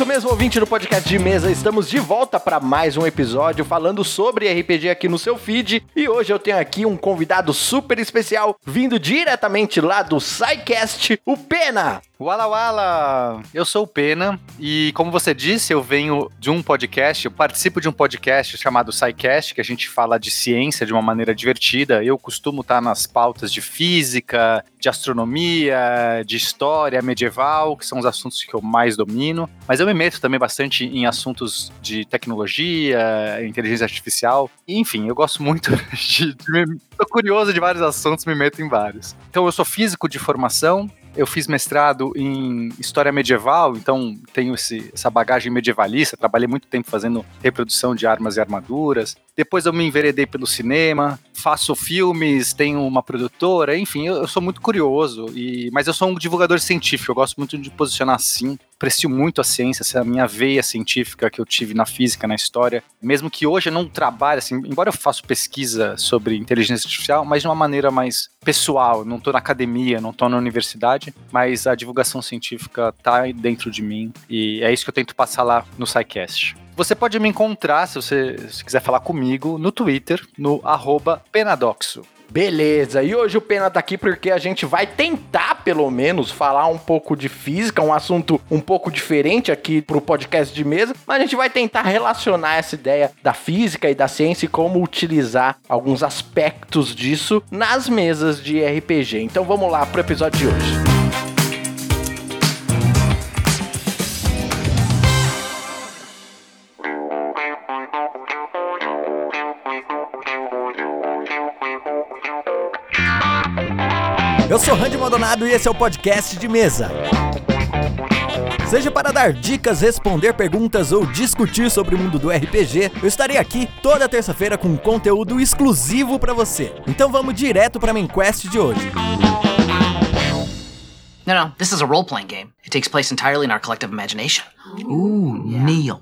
Isso mesmo, ouvinte do podcast de mesa, estamos de volta para mais um episódio falando sobre RPG aqui no seu feed. E hoje eu tenho aqui um convidado super especial, vindo diretamente lá do SciCast, o Pena. Wala Wala! Eu sou o Pena e, como você disse, eu venho de um podcast, eu participo de um podcast chamado SciCast, que a gente fala de ciência de uma maneira divertida. Eu costumo estar nas pautas de física, de astronomia, de história medieval, que são os assuntos que eu mais domino. Mas eu me meto também bastante em assuntos de tecnologia, inteligência artificial. Enfim, eu gosto muito de. de tô curioso de vários assuntos, me meto em vários. Então, eu sou físico de formação, eu fiz mestrado em história medieval, então tenho esse, essa bagagem medievalista. Trabalhei muito tempo fazendo reprodução de armas e armaduras. Depois eu me enveredei pelo cinema, faço filmes, tenho uma produtora, enfim, eu, eu sou muito curioso, e, mas eu sou um divulgador científico, eu gosto muito de posicionar assim, aprecio muito a ciência, essa minha veia científica que eu tive na física, na história, mesmo que hoje eu não trabalhe, assim, embora eu faça pesquisa sobre inteligência artificial, mas de uma maneira mais pessoal, não estou na academia, não estou na universidade, mas a divulgação científica está dentro de mim, e é isso que eu tento passar lá no SciCast. Você pode me encontrar, se você se quiser falar comigo, no Twitter, no penadoxo. Beleza, e hoje o Pena tá aqui porque a gente vai tentar, pelo menos, falar um pouco de física, um assunto um pouco diferente aqui pro podcast de mesa, mas a gente vai tentar relacionar essa ideia da física e da ciência e como utilizar alguns aspectos disso nas mesas de RPG. Então vamos lá pro episódio de hoje. Eu sou Randy Maldonado e esse é o podcast de mesa. Seja para dar dicas, responder perguntas ou discutir sobre o mundo do RPG, eu estarei aqui toda terça-feira com conteúdo exclusivo para você. Então vamos direto para a main quest de hoje. No, no, this is a role playing game. It takes place entirely in our collective imagination. Ooh, yeah. Neil.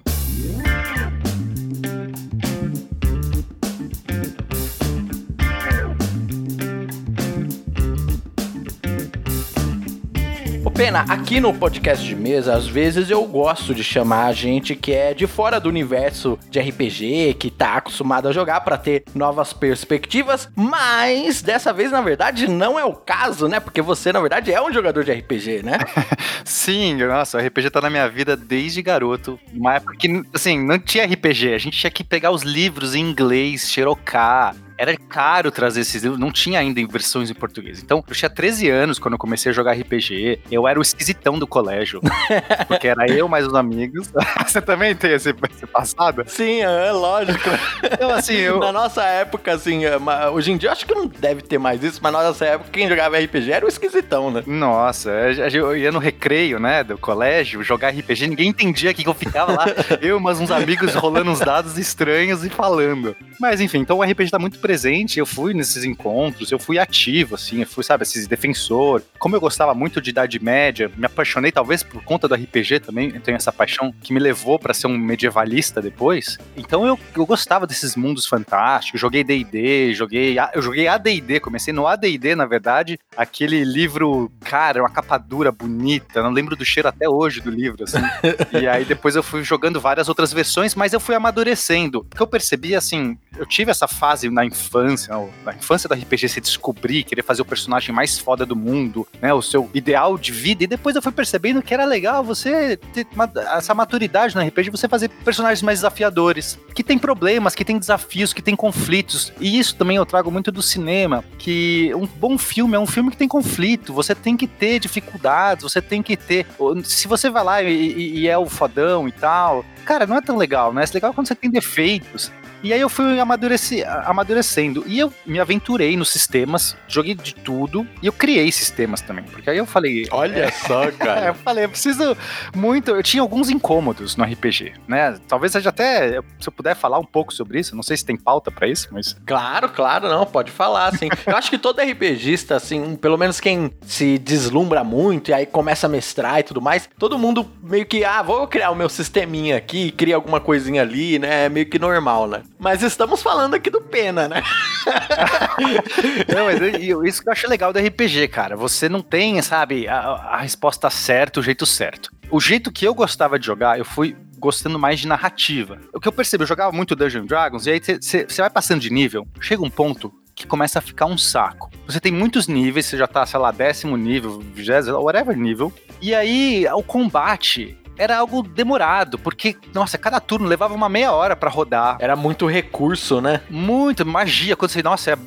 Pena, aqui no podcast de mesa, às vezes eu gosto de chamar a gente que é de fora do universo de RPG, que tá acostumado a jogar para ter novas perspectivas, mas dessa vez, na verdade, não é o caso, né? Porque você, na verdade, é um jogador de RPG, né? Sim, nossa, o RPG tá na minha vida desde garoto. Uma época que, assim, não tinha RPG, a gente tinha que pegar os livros em inglês, xerocar, era caro trazer esses livros, não tinha ainda versões em português. Então, eu tinha 13 anos quando eu comecei a jogar RPG. Eu era o esquisitão do colégio. porque era eu mais os amigos. Você também tem esse, esse passado? Sim, é lógico. Então, assim, eu... Na nossa época, assim, é, hoje em dia eu acho que não deve ter mais isso, mas na nossa época quem jogava RPG era o esquisitão, né? Nossa, eu ia no recreio, né, do colégio, jogar RPG, ninguém entendia que eu ficava lá, eu mas uns amigos rolando uns dados estranhos e falando. Mas enfim, então o RPG tá muito presente, eu fui nesses encontros, eu fui ativo, assim, eu fui, sabe, esse defensor. Como eu gostava muito de Idade Média, me apaixonei talvez por conta do RPG também, eu tenho essa paixão que me levou para ser um medievalista depois. Então eu, eu gostava desses mundos fantásticos, joguei D&D, joguei, eu joguei AD&D, comecei no AD&D, na verdade, aquele livro, cara, uma capa dura, bonita, não lembro do cheiro até hoje do livro, assim. e aí depois eu fui jogando várias outras versões, mas eu fui amadurecendo. O que eu percebi, assim, eu tive essa fase na infância, na infância do RPG, se descobrir, querer fazer o personagem mais foda do mundo, né? O seu ideal de vida. E depois eu fui percebendo que era legal você ter essa maturidade no RPG, você fazer personagens mais desafiadores, que tem problemas, que tem desafios, que tem conflitos. E isso também eu trago muito do cinema, que um bom filme é um filme que tem conflito, você tem que ter dificuldades, você tem que ter. Se você vai lá e, e é o fodão e tal, cara, não é tão legal, né? É legal quando você tem defeitos. E aí eu fui amadureci, amadurecendo. E eu me aventurei nos sistemas, joguei de tudo. E eu criei sistemas também. Porque aí eu falei. Olha é, só, cara. eu falei, eu preciso muito. Eu tinha alguns incômodos no RPG, né? Talvez seja até. Se eu puder falar um pouco sobre isso, não sei se tem pauta para isso, mas. Claro, claro, não, pode falar, assim. eu acho que todo RPGista, assim, pelo menos quem se deslumbra muito e aí começa a mestrar e tudo mais, todo mundo meio que, ah, vou criar o meu sisteminha aqui, cria alguma coisinha ali, né? É meio que normal, né? Mas estamos falando aqui do Pena, né? não, mas isso que eu acho legal do RPG, cara. Você não tem, sabe, a, a resposta certa, o jeito certo. o jeito que eu gostava de jogar, eu fui gostando mais de narrativa. O que eu percebi, eu jogava muito Dungeons Dragons, e aí você vai passando de nível, chega um ponto que começa a ficar um saco. Você tem muitos níveis, você já tá, sei lá, décimo nível, vigésimo, whatever nível, e aí o combate era algo demorado, porque, nossa, cada turno levava uma meia hora para rodar. Era muito recurso, né? Muito, magia. Quando você, nossa,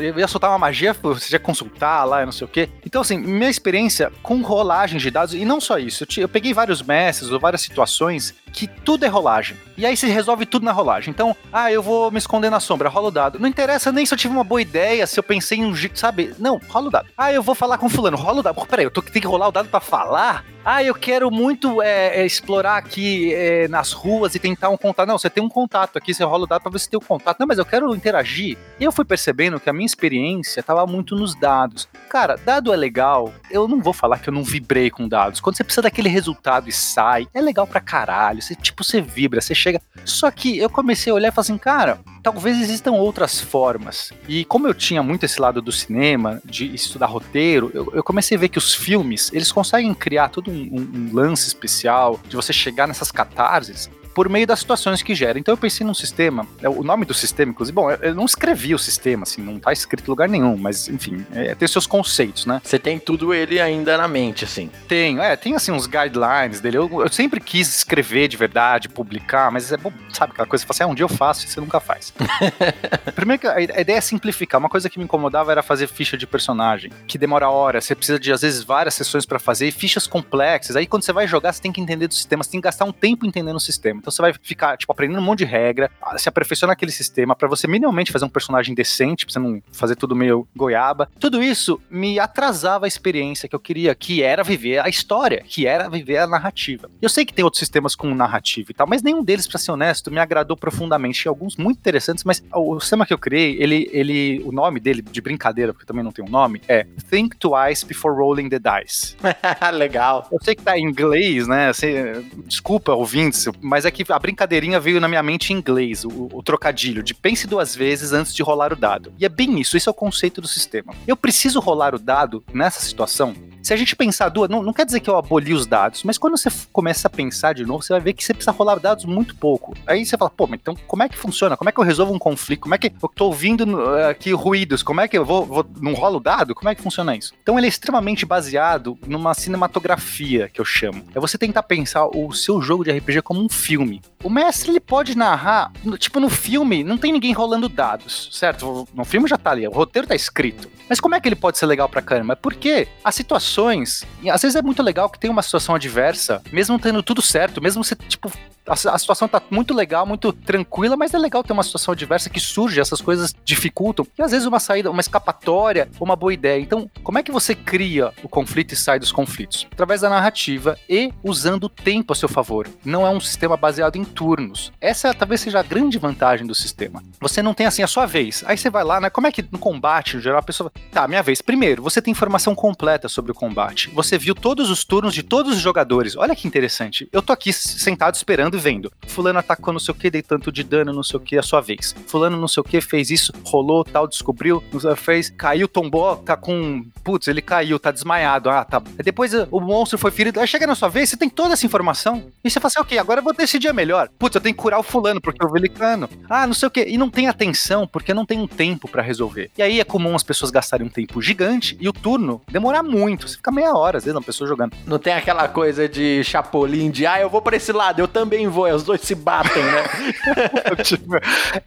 eu ia soltar uma magia, você ia consultar lá, não sei o quê. Então, assim, minha experiência com rolagem de dados, e não só isso, eu, eu peguei vários mestres ou várias situações que tudo é rolagem. E aí se resolve tudo na rolagem. Então, ah, eu vou me esconder na sombra, rola o dado. Não interessa nem se eu tive uma boa ideia, se eu pensei em um jeito, sabe? Não, rola o dado. Ah, eu vou falar com fulano, rola o dado. Pô, peraí, eu tô, tenho que rolar o dado para falar? Ah, eu quero muito é, é, explorar aqui é, nas ruas e tentar um contato. Não, você tem um contato aqui, você rola o dado pra ver se tem o um contato. Não, mas eu quero interagir. E eu fui percebendo que a minha experiência tava muito nos dados. Cara, dado é legal. Eu não vou falar que eu não vibrei com dados. Quando você precisa daquele resultado e sai, é legal pra caralho. Você, tipo, você vibra, você chega. Só que eu comecei a olhar e falar assim, cara, talvez existam outras formas. E como eu tinha muito esse lado do cinema, de estudar roteiro, eu, eu comecei a ver que os filmes, eles conseguem criar todo um, um, um lance especial, de você chegar nessas catarses, por meio das situações que gera. Então eu pensei num sistema, é, o nome do sistema, inclusive, bom, eu não escrevi o sistema, assim, não tá escrito em lugar nenhum, mas enfim, é, tem seus conceitos, né? Você tem tudo ele ainda na mente, assim. Tenho, é, tem assim uns guidelines dele. Eu, eu sempre quis escrever de verdade, publicar, mas é bom, sabe, aquela coisa que você fala assim, ah, um dia eu faço e você nunca faz. Primeiro que a, a ideia é simplificar. Uma coisa que me incomodava era fazer ficha de personagem, que demora horas, você precisa de, às vezes, várias sessões para fazer, e fichas complexas. Aí quando você vai jogar, você tem que entender do sistema, você tem que gastar um tempo entendendo o sistema. Então você vai ficar, tipo, aprendendo um monte de regra, se aperfeiçoar naquele sistema para você minimamente fazer um personagem decente, pra você não fazer tudo meio goiaba. Tudo isso me atrasava a experiência que eu queria, que era viver a história, que era viver a narrativa. Eu sei que tem outros sistemas com narrativa e tal, mas nenhum deles, para ser honesto, me agradou profundamente. Tinha alguns muito interessantes, mas o sistema que eu criei, ele, ele, o nome dele, de brincadeira, porque também não tem um nome, é Think Twice Before Rolling the Dice. Legal. Eu sei que tá em inglês, né? Assim, desculpa, ouvintes, mas é que a brincadeira brincadeirinha veio na minha mente em inglês, o, o, trocadilho de pense duas vezes antes de rolar o dado. E é bem isso, esse é o conceito do sistema. Eu preciso rolar o dado nessa situação se a gente pensar duas, não, não quer dizer que eu aboli os dados, mas quando você começa a pensar de novo, você vai ver que você precisa rolar dados muito pouco. Aí você fala, pô, mas então como é que funciona? Como é que eu resolvo um conflito? Como é que eu tô ouvindo uh, aqui ruídos? Como é que eu vou, vou não rolo dado? Como é que funciona isso? Então ele é extremamente baseado numa cinematografia que eu chamo. É você tentar pensar o seu jogo de RPG como um filme. O mestre ele pode narrar, tipo no filme, não tem ninguém rolando dados, certo? No filme já tá ali, o roteiro tá escrito. Mas como é que ele pode ser legal pra caramba? Porque a situação situações, às vezes é muito legal que tem uma situação adversa, mesmo tendo tudo certo, mesmo você, tipo, a, situação tá muito legal, muito tranquila, mas é legal ter uma situação adversa que surge, essas coisas dificultam. E às vezes uma saída, uma escapatória, uma boa ideia. Então, como é que você cria o conflito e sai dos conflitos? Através da narrativa e usando o tempo a seu favor. Não é um sistema baseado em turnos. Essa talvez seja a grande vantagem do sistema. Você não tem assim a sua vez. Aí você vai lá, né? Como é que no combate, no geral, a pessoa. Tá, minha vez. Primeiro, você tem informação completa sobre o combate. Você viu todos os turnos de todos os jogadores. Olha que interessante. Eu tô aqui sentado esperando vendo. Fulano atacou não sei o que, dei tanto de dano, não sei o que, a sua vez. Fulano não sei o que, fez isso, rolou, tal, descobriu, fez, caiu, tombou, tá com. Putz, ele caiu, tá desmaiado. Ah, tá. Depois eh, o monstro foi ferido. Aí chega na sua vez, você tem toda essa informação. E você fala assim, ok, agora eu vou decidir melhor. Putz, eu tenho que curar o fulano, porque eu vi ele cano. Ah, não sei o que. E não tem atenção, porque não tem um tempo para resolver. E aí é comum as pessoas gastarem um tempo gigante e o turno demorar muito. Você fica meia hora, às vezes, uma pessoa jogando. Não tem aquela coisa de chapolim de, ah, eu vou pra esse lado, eu também vou, os dois se batem, né?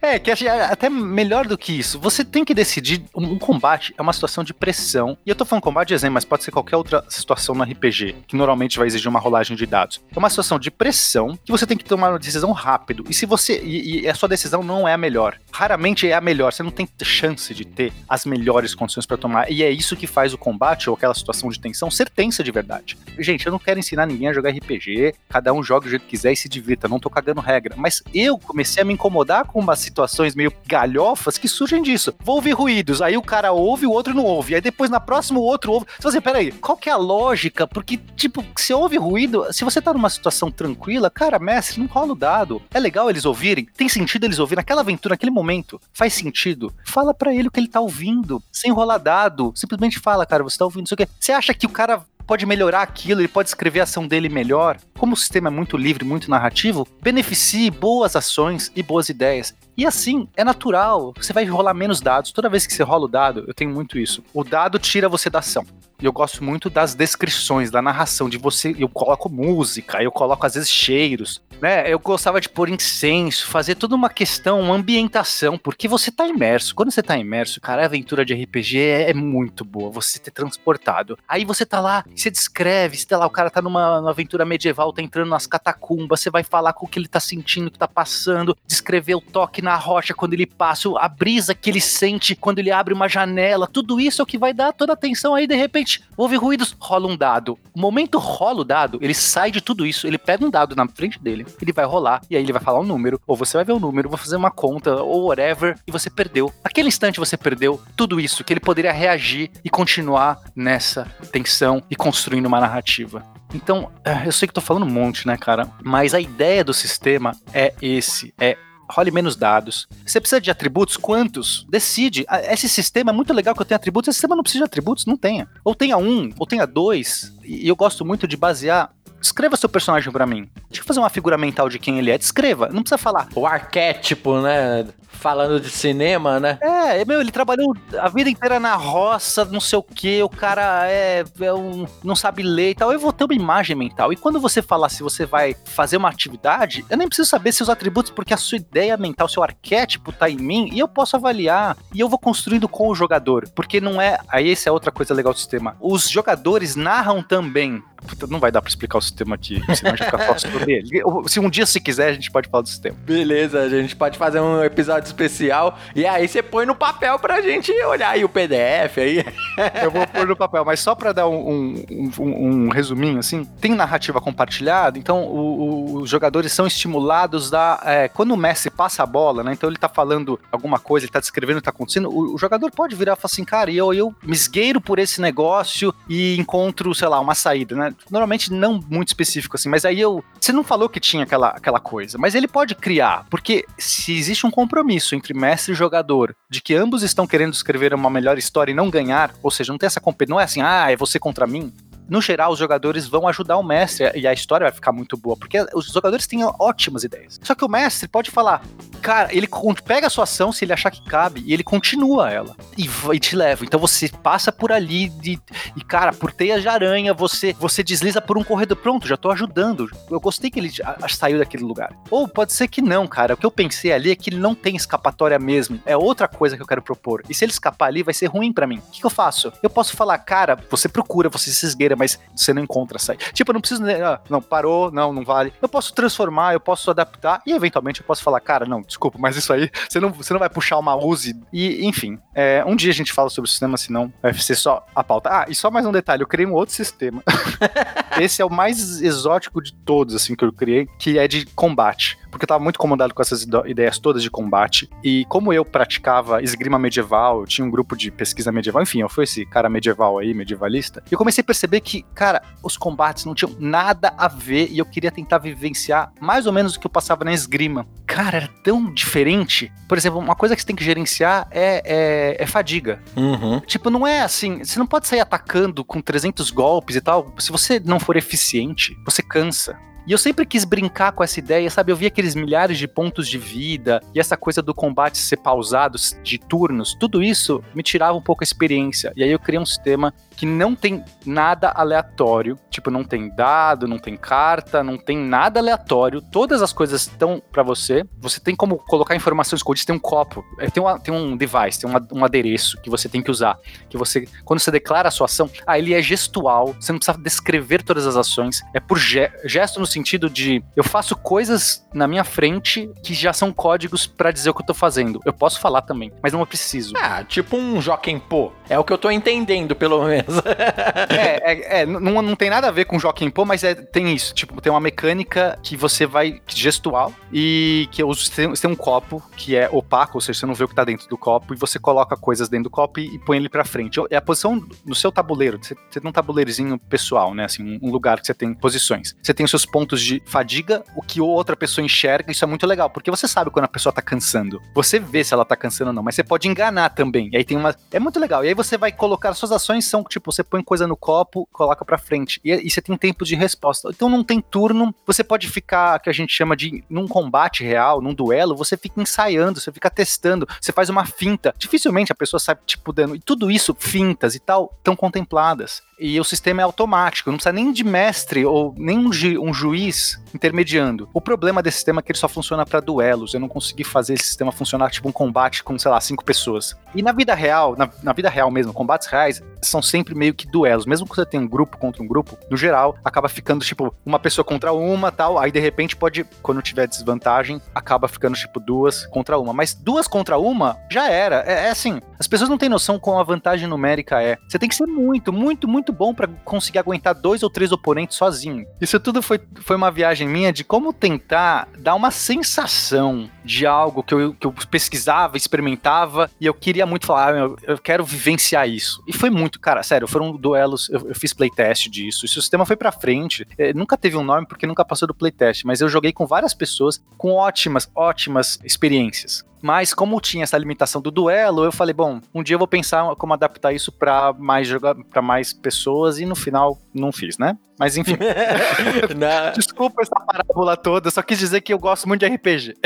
é, que até melhor do que isso. Você tem que decidir. Um combate é uma situação de pressão. E eu tô falando combate de exemplo, mas pode ser qualquer outra situação no RPG, que normalmente vai exigir uma rolagem de dados. É uma situação de pressão que você tem que tomar uma decisão rápido. E se você. E, e a sua decisão não é a melhor. Raramente é a melhor. Você não tem chance de ter as melhores condições para tomar. E é isso que faz o combate ou aquela situação de tensão ser tensa de verdade. Gente, eu não quero ensinar ninguém a jogar RPG. Cada um joga do jeito que quiser e se divirta. Não tô cagando regra. Mas eu comecei a me incomodar com umas situações meio galhofas que surgem disso. Vou ouvir ruídos, aí o cara ouve, o outro não ouve. Aí depois na próxima o outro ouve. Você fala assim, peraí, qual que é a lógica? Porque, tipo, se ouve ruído, se você tá numa situação tranquila, cara, mestre, não rola o dado. É legal eles ouvirem, tem sentido eles ouvirem naquela aventura, naquele momento. Faz sentido. Fala para ele o que ele tá ouvindo, sem rolar dado. Simplesmente fala, cara, você tá ouvindo isso aqui. Você acha que o cara pode melhorar aquilo, ele pode escrever a ação dele melhor. Como o sistema é muito livre, muito narrativo, beneficie boas ações e boas ideias. E assim, é natural. Você vai rolar menos dados. Toda vez que você rola o dado, eu tenho muito isso. O dado tira você da ação. E eu gosto muito das descrições, da narração, de você. Eu coloco música, eu coloco às vezes cheiros, né? Eu gostava de pôr incenso, fazer toda uma questão, uma ambientação, porque você tá imerso. Quando você tá imerso, cara, a aventura de RPG é, é muito boa, você ter transportado. Aí você tá lá, você descreve, você tá lá, o cara tá numa, numa aventura medieval, tá entrando nas catacumbas, você vai falar com o que ele tá sentindo, o que tá passando, descrever o toque na rocha quando ele passa, a brisa que ele sente quando ele abre uma janela, tudo isso é o que vai dar toda a atenção aí, de repente houve ruídos, rola um dado. O momento rola o dado, ele sai de tudo isso, ele pega um dado na frente dele, ele vai rolar, e aí ele vai falar um número, ou você vai ver o um número, vai fazer uma conta, ou whatever, e você perdeu. Naquele instante você perdeu tudo isso, que ele poderia reagir e continuar nessa tensão e construindo uma narrativa. Então, eh, eu sei que tô falando um monte, né, cara? Mas a ideia do sistema é esse, é role menos dados. Você precisa de atributos? Quantos? Decide. Ah, esse sistema é muito legal que eu tenha atributos. Esse sistema não precisa de atributos? Não tenha. Ou tenha um, ou tenha dois. E eu gosto muito de basear Descreva seu personagem para mim. Deixa eu fazer uma figura mental de quem ele é. Descreva. Não precisa falar. O arquétipo, né? falando de cinema, né? É, meu, ele trabalhou a vida inteira na roça, não sei o que, o cara é, é um, não sabe ler e tal. Eu vou ter uma imagem mental. E quando você falar se você vai fazer uma atividade, eu nem preciso saber seus atributos, porque a sua ideia mental, seu arquétipo tá em mim e eu posso avaliar. E eu vou construindo com o jogador. Porque não é. Aí essa é outra coisa legal do sistema. Os jogadores narram também Puta, não vai dar pra explicar o sistema aqui, senão a gente fica falando sobre ele. Se um dia, se quiser, a gente pode falar do sistema. Beleza, a gente pode fazer um episódio especial e aí você põe no papel pra gente olhar aí o PDF aí. Eu vou pôr no papel, mas só pra dar um, um, um, um resuminho, assim, tem narrativa compartilhada, então o, o, os jogadores são estimulados da. É, quando o Messi passa a bola, né? Então ele tá falando alguma coisa, ele tá descrevendo o que tá acontecendo, o, o jogador pode virar e falar assim, cara, eu, eu me esgueiro por esse negócio e encontro, sei lá, uma saída, né? Normalmente não muito específico assim, mas aí eu. Você não falou que tinha aquela, aquela coisa, mas ele pode criar, porque se existe um compromisso entre mestre e jogador de que ambos estão querendo escrever uma melhor história e não ganhar, ou seja, não tem essa competição, não é assim, ah, é você contra mim no geral, os jogadores vão ajudar o mestre e a história vai ficar muito boa, porque os jogadores têm ótimas ideias. Só que o mestre pode falar, cara, ele pega a sua ação se ele achar que cabe e ele continua ela e, e te leva. Então você passa por ali de, e, cara, por teias de aranha, você, você desliza por um corredor. Pronto, já tô ajudando. Eu gostei que ele saiu daquele lugar. Ou pode ser que não, cara. O que eu pensei ali é que ele não tem escapatória mesmo. É outra coisa que eu quero propor. E se ele escapar ali, vai ser ruim para mim. O que, que eu faço? Eu posso falar, cara, você procura, você se esgueira, mas você não encontra saída. Tipo, eu não preciso. Ah, não, parou, não, não vale. Eu posso transformar, eu posso adaptar e eventualmente eu posso falar, cara, não, desculpa, mas isso aí, você não, você não vai puxar uma Uzi. E, enfim, é, um dia a gente fala sobre o sistema, senão vai ser só a pauta. Ah, e só mais um detalhe, eu criei um outro sistema. Esse é o mais exótico de todos, assim, que eu criei, que é de combate porque eu tava muito incomodado com essas ideias todas de combate. E como eu praticava esgrima medieval, eu tinha um grupo de pesquisa medieval, enfim, eu fui esse cara medieval aí, medievalista, e eu comecei a perceber que, cara, os combates não tinham nada a ver e eu queria tentar vivenciar mais ou menos o que eu passava na esgrima. Cara, era tão diferente. Por exemplo, uma coisa que você tem que gerenciar é, é, é fadiga. Uhum. Tipo, não é assim, você não pode sair atacando com 300 golpes e tal. Se você não for eficiente, você cansa. E eu sempre quis brincar com essa ideia, sabe? Eu vi aqueles milhares de pontos de vida e essa coisa do combate ser pausado de turnos, tudo isso me tirava um pouco a experiência. E aí eu criei um sistema que não tem nada aleatório, tipo, não tem dado, não tem carta, não tem nada aleatório, todas as coisas estão para você. Você tem como colocar informações escondidas, tem um copo, é, tem, uma, tem um device, tem uma, um adereço que você tem que usar, que você, quando você declara a sua ação, ah, ele é gestual, você não precisa descrever todas as ações, é por ge gesto no sentido de eu faço coisas na minha frente que já são códigos para dizer o que eu tô fazendo. Eu posso falar também, mas não é preciso. Ah, tipo um Joaquim Pô. É o que eu tô entendendo, pelo menos. é, é, é não, não tem nada a ver com Joaquim Pô, mas é, tem isso. Tipo, tem uma mecânica que você vai gestual e que você tem, um copo que é opaco, ou seja, você não vê o que tá dentro do copo e você coloca coisas dentro do copo e, e põe ele para frente. É a posição no seu tabuleiro. Você, você tem um tabuleirozinho pessoal, né? Assim, um lugar que você tem posições. Você tem os seus pontos pontos de fadiga, o que outra pessoa enxerga, isso é muito legal, porque você sabe quando a pessoa tá cansando. Você vê se ela tá cansando ou não, mas você pode enganar também. E aí tem uma. É muito legal. E aí você vai colocar. Suas ações são tipo, você põe coisa no copo, coloca pra frente. E, e você tem tempo de resposta. Então não tem turno. Você pode ficar, que a gente chama de. Num combate real, num duelo, você fica ensaiando, você fica testando, você faz uma finta. Dificilmente a pessoa sai, tipo, dando. E tudo isso, fintas e tal, estão contempladas e o sistema é automático, não precisa nem de mestre ou nem um, ju um juiz intermediando. O problema desse sistema é que ele só funciona para duelos. Eu não consegui fazer esse sistema funcionar tipo um combate com, sei lá, cinco pessoas. E na vida real, na, na vida real mesmo, combates reais são sempre meio que duelos. Mesmo que você tenha um grupo contra um grupo, no geral, acaba ficando tipo uma pessoa contra uma tal. Aí de repente pode, quando tiver desvantagem, acaba ficando tipo duas contra uma. Mas duas contra uma já era. É, é assim, as pessoas não têm noção como a vantagem numérica é. Você tem que ser muito, muito, muito bom para conseguir aguentar dois ou três oponentes sozinho. Isso tudo foi, foi uma viagem minha de como tentar dar uma sensação de algo que eu, que eu pesquisava, experimentava, e eu queria muito falar, ah, eu, eu quero vivenciar isso. E foi muito, cara, sério, foram duelos, eu, eu fiz playtest disso, e o sistema foi pra frente. É, nunca teve um nome porque nunca passou do playtest, mas eu joguei com várias pessoas com ótimas, ótimas experiências. Mas como tinha essa limitação do duelo, eu falei, bom, um dia eu vou pensar como adaptar isso para mais para mais pessoas e no final não fiz, né? Mas enfim. Desculpa essa parábola toda, só quis dizer que eu gosto muito de RPG.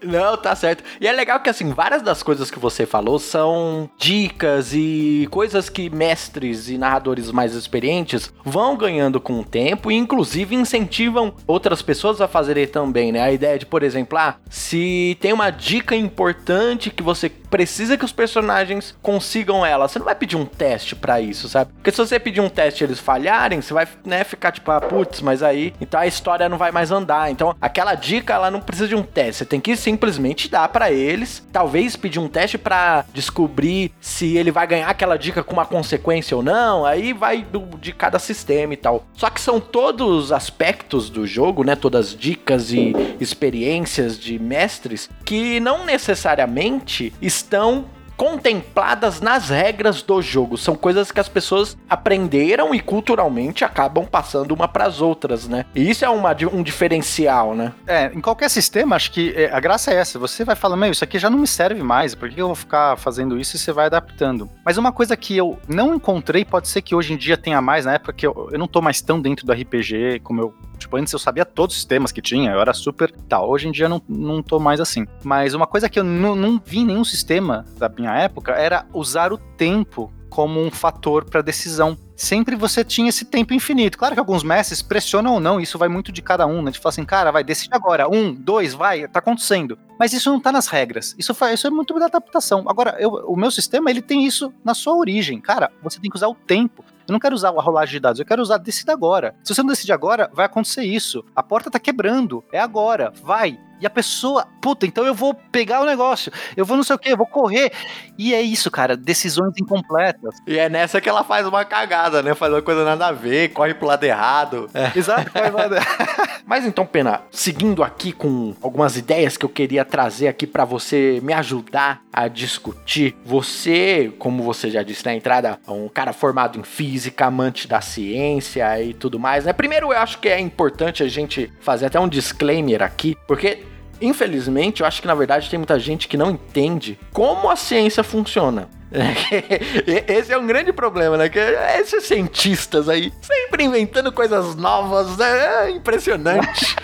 Não, tá certo. E é legal que, assim, várias das coisas que você falou são dicas e coisas que mestres e narradores mais experientes vão ganhando com o tempo e, inclusive, incentivam outras pessoas a fazerem também, né? A ideia de, por exemplo, ah, se tem uma dica importante que você precisa que os personagens consigam ela, você não vai pedir um teste para isso, sabe? Porque se você pedir um teste e eles falharem, você vai, né, ficar tipo, ah, putz, mas aí, então a história não vai mais andar. Então, aquela dica, ela não precisa de um teste, você tem que simplesmente dar para eles, talvez pedir um teste para descobrir se ele vai ganhar aquela dica com uma consequência ou não, aí vai do, de cada sistema e tal. Só que são todos aspectos do jogo, né, todas dicas e experiências de mestres que não necessariamente estão contempladas nas regras do jogo. São coisas que as pessoas aprenderam e culturalmente acabam passando uma para as outras, né? E isso é uma, um diferencial, né? É, em qualquer sistema, acho que é, a graça é essa. Você vai falando, meu, isso aqui já não me serve mais, por que eu vou ficar fazendo isso e você vai adaptando? Mas uma coisa que eu não encontrei, pode ser que hoje em dia tenha mais, na época que eu, eu não tô mais tão dentro do RPG como eu Tipo, antes eu sabia todos os sistemas que tinha, eu era super tal. Hoje em dia não, não tô mais assim. Mas uma coisa que eu não, não vi em nenhum sistema da minha época era usar o tempo como um fator para decisão. Sempre você tinha esse tempo infinito. Claro que alguns mestres pressionam ou não, isso vai muito de cada um, né? De falar assim, cara, vai, decide agora. Um, dois, vai, tá acontecendo. Mas isso não tá nas regras. Isso, faz, isso é muito da adaptação. Agora, eu, o meu sistema, ele tem isso na sua origem. Cara, você tem que usar o tempo. Eu não quero usar a rolagem de dados, eu quero usar decida agora. Se você não decidir agora, vai acontecer isso. A porta tá quebrando, é agora, vai. E a pessoa, puta, então eu vou pegar o negócio, eu vou não sei o que, eu vou correr. E é isso, cara, decisões incompletas. E é nessa que ela faz uma cagada, né? Faz uma coisa nada a ver, corre pro lado errado. É. Exato, corre pro lado errado. Mas então, Pena, seguindo aqui com algumas ideias que eu queria trazer aqui para você me ajudar a discutir. Você, como você já disse na entrada, é um cara formado em física, amante da ciência e tudo mais, né? Primeiro, eu acho que é importante a gente fazer até um disclaimer aqui, porque Infelizmente, eu acho que na verdade tem muita gente que não entende como a ciência funciona. Esse é um grande problema, né? Que esses cientistas aí sempre inventando coisas novas, né? É impressionante.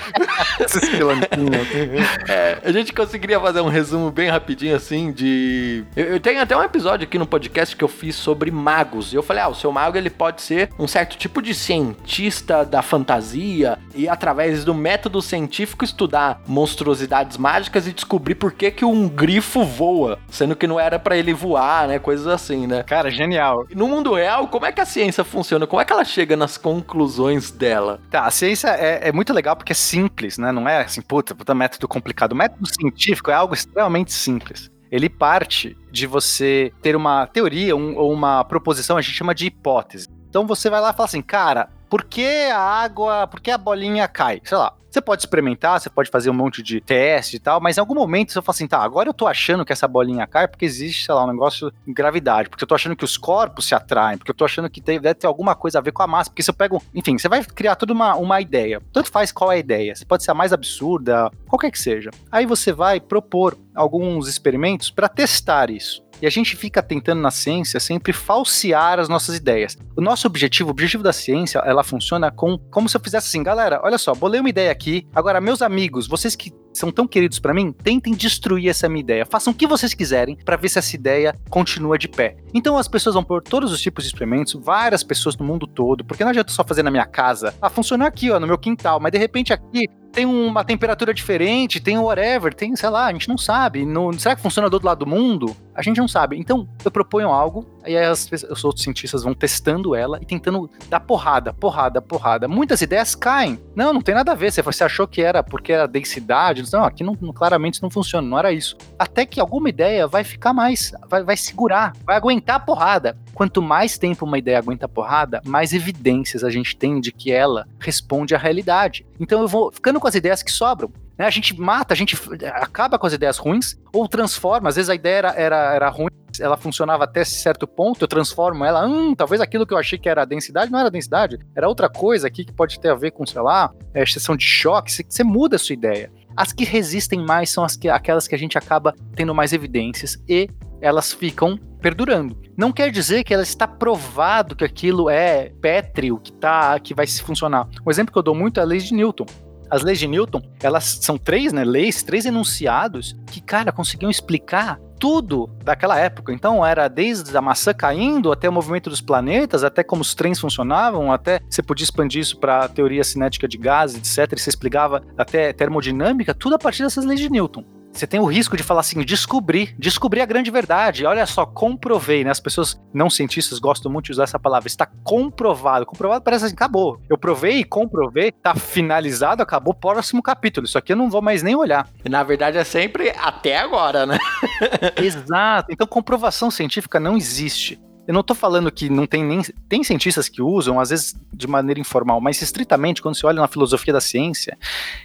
é, a gente conseguiria fazer um resumo bem rapidinho assim de. Eu, eu, tenho até um episódio aqui no podcast que eu fiz sobre magos. E eu falei, ah, o seu mago ele pode ser um certo tipo de cientista da fantasia e através do método científico estudar monstruosidades mágicas e descobrir por que, que um grifo voa, sendo que não era para ele voar, né? Né? Coisas assim, né? Cara, genial. No mundo real, como é que a ciência funciona? Como é que ela chega nas conclusões dela? Tá, a ciência é, é muito legal porque é simples, né? Não é assim, puta, puta método complicado. O método científico é algo extremamente simples ele parte de você ter uma teoria um, ou uma proposição, a gente chama de hipótese. Então você vai lá e fala assim, cara, por que a água, por que a bolinha cai? Sei lá. Você pode experimentar, você pode fazer um monte de teste e tal, mas em algum momento você fala assim, tá, agora eu tô achando que essa bolinha cai porque existe, sei lá, um negócio de gravidade, porque eu tô achando que os corpos se atraem, porque eu tô achando que deve ter alguma coisa a ver com a massa, porque se eu pego, enfim, você vai criar toda uma, uma ideia. Tanto faz qual é a ideia. Você pode ser a mais absurda, qualquer que seja. Aí você vai propor alguns experimentos para testar isso. E a gente fica tentando na ciência sempre falsear as nossas ideias. O nosso objetivo, o objetivo da ciência, ela funciona com como se eu fizesse assim, galera, olha só, bolei uma ideia aqui. Agora, meus amigos, vocês que são tão queridos para mim, tentem destruir essa minha ideia. Façam o que vocês quiserem para ver se essa ideia continua de pé. Então as pessoas vão pôr todos os tipos de experimentos, várias pessoas no mundo todo, porque não adianta só fazer na minha casa. Ah, funcionou aqui, ó, no meu quintal, mas de repente aqui tem uma temperatura diferente, tem whatever, tem, sei lá, a gente não sabe. No, será que funciona do outro lado do mundo? A gente não sabe. Então, eu proponho algo, e aí as, os outros cientistas vão testando ela e tentando dar porrada, porrada, porrada. Muitas ideias caem. Não, não tem nada a ver. Você, você achou que era porque era densidade. Não, aqui não, claramente não funciona, não era isso. Até que alguma ideia vai ficar mais, vai, vai segurar, vai aguentar a porrada. Quanto mais tempo uma ideia aguenta a porrada, mais evidências a gente tem de que ela responde à realidade. Então eu vou ficando com as ideias que sobram. Né? A gente mata, a gente acaba com as ideias ruins, ou transforma. Às vezes a ideia era, era, era ruim, ela funcionava até certo ponto, eu transformo ela, hum, talvez aquilo que eu achei que era densidade não era densidade, era outra coisa aqui que pode ter a ver com, sei lá, é, exceção de choque, você, você muda a sua ideia. As que resistem mais são as que, aquelas que a gente acaba tendo mais evidências e elas ficam perdurando. Não quer dizer que ela está provado que aquilo é pétreo, que tá, que vai se funcionar. O exemplo que eu dou muito é a lei de Newton. As leis de Newton, elas são três, né, leis, três enunciados que, cara, conseguiam explicar tudo daquela época. Então era desde a maçã caindo até o movimento dos planetas, até como os trens funcionavam, até você podia expandir isso para a teoria cinética de gases, etc. E você explicava até termodinâmica, tudo a partir dessas leis de Newton você tem o risco de falar assim, descobrir, descobrir a grande verdade. Olha só, comprovei, né? As pessoas não cientistas gostam muito de usar essa palavra. Está comprovado. Comprovado parece assim, acabou. Eu provei e comprovei, tá finalizado, acabou o próximo capítulo. Isso aqui eu não vou mais nem olhar. E na verdade é sempre até agora, né? Exato. Então comprovação científica não existe. Eu não estou falando que não tem nem. Tem cientistas que usam, às vezes de maneira informal, mas estritamente, quando se olha na filosofia da ciência,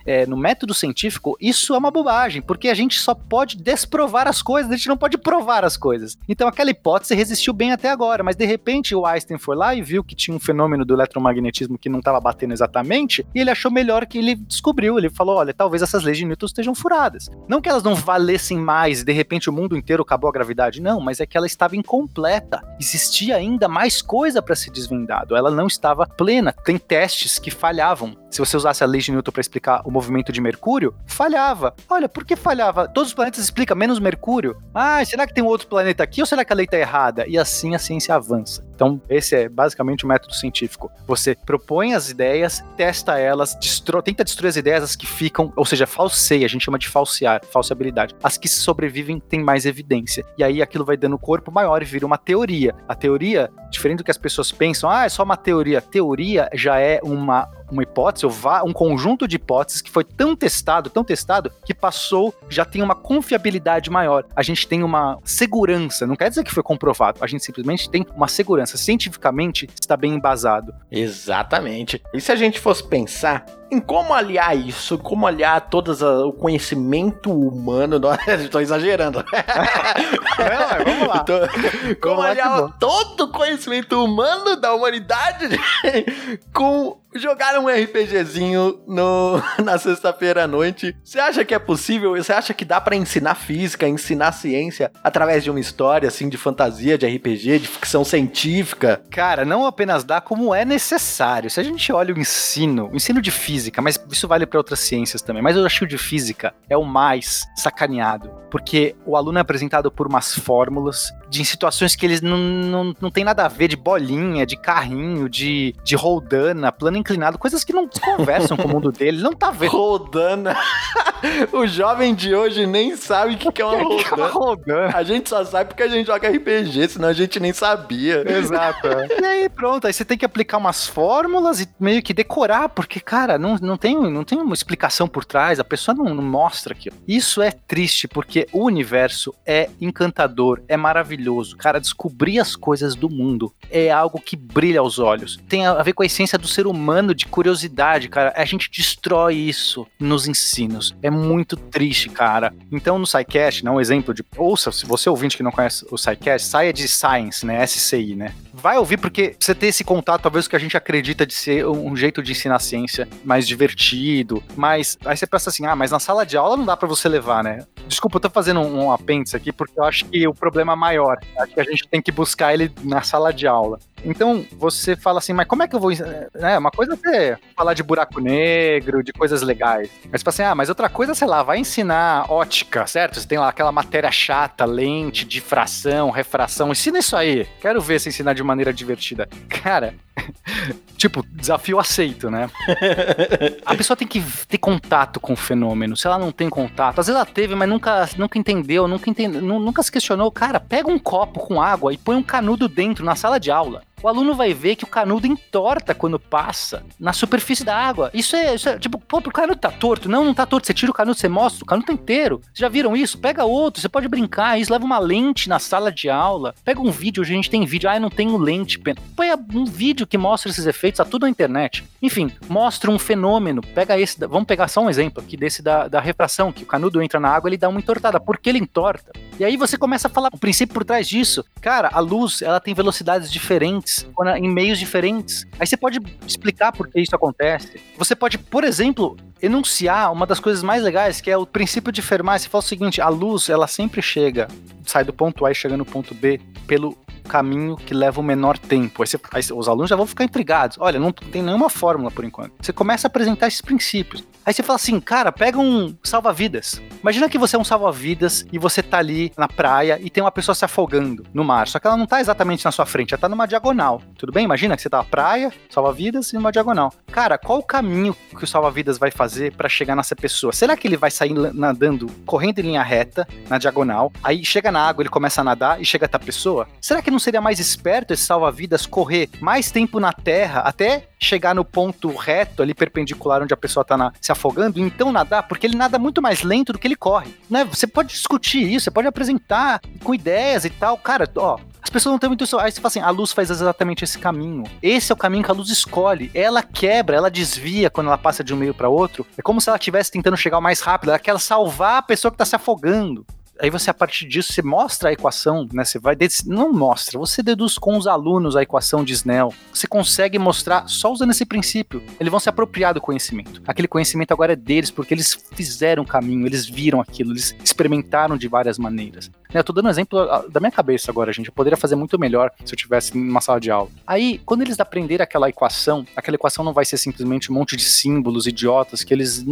é, no método científico, isso é uma bobagem, porque a gente só pode desprovar as coisas, a gente não pode provar as coisas. Então aquela hipótese resistiu bem até agora, mas de repente o Einstein foi lá e viu que tinha um fenômeno do eletromagnetismo que não estava batendo exatamente, e ele achou melhor que ele descobriu. Ele falou: olha, talvez essas leis de Newton estejam furadas. Não que elas não valessem mais, de repente o mundo inteiro acabou a gravidade, não, mas é que ela estava incompleta existia ainda mais coisa para ser desvendado. Ela não estava plena. Tem testes que falhavam. Se você usasse a lei de Newton para explicar o movimento de Mercúrio, falhava. Olha, por que falhava? Todos os planetas explicam, menos Mercúrio. Ah, será que tem um outro planeta aqui ou será que a lei está errada? E assim a ciência avança. Então, esse é basicamente o método científico. Você propõe as ideias, testa elas, destro... tenta destruir as ideias as que ficam, ou seja, falseia, a gente chama de falsear, falseabilidade. As que sobrevivem têm mais evidência. E aí aquilo vai dando corpo maior e vira uma teoria. A teoria, diferente do que as pessoas pensam, ah, é só uma teoria. Teoria já é uma uma hipótese, ou um conjunto de hipóteses que foi tão testado, tão testado, que passou, já tem uma confiabilidade maior. A gente tem uma segurança, não quer dizer que foi comprovado, a gente simplesmente tem uma segurança. Cientificamente está bem embasado. Exatamente. E se a gente fosse pensar, em como aliar isso, como aliar todo o conhecimento humano. Estou exagerando. Não, vamos lá. Tô, como vamos aliar lá todo o conhecimento humano da humanidade com jogar um RPGzinho no, na sexta-feira à noite. Você acha que é possível? Você acha que dá para ensinar física, ensinar ciência através de uma história assim de fantasia, de RPG, de ficção científica? Cara, não apenas dá, como é necessário. Se a gente olha o ensino, o ensino de física física, mas isso vale para outras ciências também. Mas eu acho que o de física é o mais sacaneado, porque o aluno é apresentado por umas fórmulas de situações que eles não, não, não tem nada a ver, de bolinha, de carrinho, de, de roldana, plano inclinado, coisas que não conversam com o mundo dele, não tá vendo. Roldana. o jovem de hoje nem sabe o que, que é uma roldana. Que é uma roldana. A gente só sabe porque a gente joga RPG, senão a gente nem sabia. Exato. e aí pronto, aí você tem que aplicar umas fórmulas e meio que decorar, porque, cara, não, não, tem, não tem uma explicação por trás, a pessoa não, não mostra aquilo. Isso é triste, porque o universo é encantador, é maravilhoso maravilhoso. Cara, descobrir as coisas do mundo é algo que brilha aos olhos. Tem a ver com a essência do ser humano de curiosidade, cara. A gente destrói isso nos ensinos. É muito triste, cara. Então, no SciCast, né, um exemplo de. Ouça, se você ouvinte que não conhece o SciCast, saia de Science, né? SCI, né? Vai ouvir porque você ter esse contato, talvez o que a gente acredita de ser um jeito de ensinar ciência mais divertido, mas aí você pensa assim, ah, mas na sala de aula não dá para você levar, né? Desculpa, eu tô fazendo um, um apêndice aqui porque eu acho que o problema é maior. Acho que a gente tem que buscar ele na sala de aula. Então, você fala assim, mas como é que eu vou. Né, uma coisa é falar de buraco negro, de coisas legais. Mas você fala assim, ah, mas outra coisa, sei lá, vai ensinar ótica, certo? Você tem lá aquela matéria chata, lente, difração, refração. Ensina isso aí. Quero ver se ensinar de maneira divertida. Cara, tipo, desafio aceito, né? a pessoa tem que ter contato com o fenômeno. Se ela não tem contato, às vezes ela teve, mas nunca, nunca entendeu, nunca, entendeu, nunca se questionou. Cara, pega um copo com água e põe um canudo dentro na sala de aula o aluno vai ver que o canudo entorta quando passa na superfície da água. Isso é, isso é tipo, pô, o canudo tá torto. Não, não tá torto. Você tira o canudo, você mostra, o canudo tá inteiro. Vocês já viram isso? Pega outro, você pode brincar. Isso leva uma lente na sala de aula. Pega um vídeo, hoje a gente tem vídeo. Ah, eu não tenho lente. Põe um vídeo que mostra esses efeitos, tá tudo na internet. Enfim, mostra um fenômeno. Pega esse, vamos pegar só um exemplo aqui desse da, da refração, que o canudo entra na água, ele dá uma entortada. Por que ele entorta? E aí você começa a falar o princípio por trás disso. Cara, a luz, ela tem velocidades diferentes em meios diferentes. Aí você pode explicar por que isso acontece. Você pode, por exemplo, enunciar uma das coisas mais legais, que é o princípio de Fermat. Você fala o seguinte: a luz, ela sempre chega, sai do ponto A e chega no ponto B pelo caminho que leva o menor tempo. Aí, você, aí, os alunos já vão ficar intrigados. Olha, não tem nenhuma fórmula por enquanto. Você começa a apresentar esses princípios. Aí você fala assim, cara, pega um salva-vidas. Imagina que você é um salva-vidas e você tá ali na praia e tem uma pessoa se afogando no mar. Só que ela não tá exatamente na sua frente, ela tá numa diagonal. Tudo bem? Imagina que você tá na praia, salva-vidas e numa diagonal. Cara, qual o caminho que o salva-vidas vai fazer para chegar nessa pessoa? Será que ele vai sair nadando, correndo em linha reta, na diagonal? Aí chega na água, ele começa a nadar e chega até a pessoa? Será que não seria mais esperto esse salva-vidas correr mais tempo na terra até chegar no ponto reto ali perpendicular onde a pessoa tá na, se afogando, então nadar, porque ele nada muito mais lento do que ele corre, né? Você pode discutir isso, você pode apresentar com ideias e tal, cara, ó, as pessoas não têm muito isso. Aí você fala assim, a luz faz exatamente esse caminho. Esse é o caminho que a luz escolhe. Ela quebra, ela desvia quando ela passa de um meio para outro. É como se ela estivesse tentando chegar o mais rápido. Ela quer salvar a pessoa que tá se afogando aí você, a partir disso, você mostra a equação, né? Você vai. Não mostra, você deduz com os alunos a equação de Snell. Você consegue mostrar só usando esse princípio. Eles vão se apropriar do conhecimento. Aquele conhecimento agora é deles, porque eles fizeram o caminho, eles viram aquilo, eles experimentaram de várias maneiras. Né, eu tô dando um exemplo ah, da minha cabeça agora, gente. Eu poderia fazer muito melhor se eu tivesse numa sala de aula. Aí, quando eles aprenderem aquela equação, aquela equação não vai ser simplesmente um monte de símbolos idiotas que eles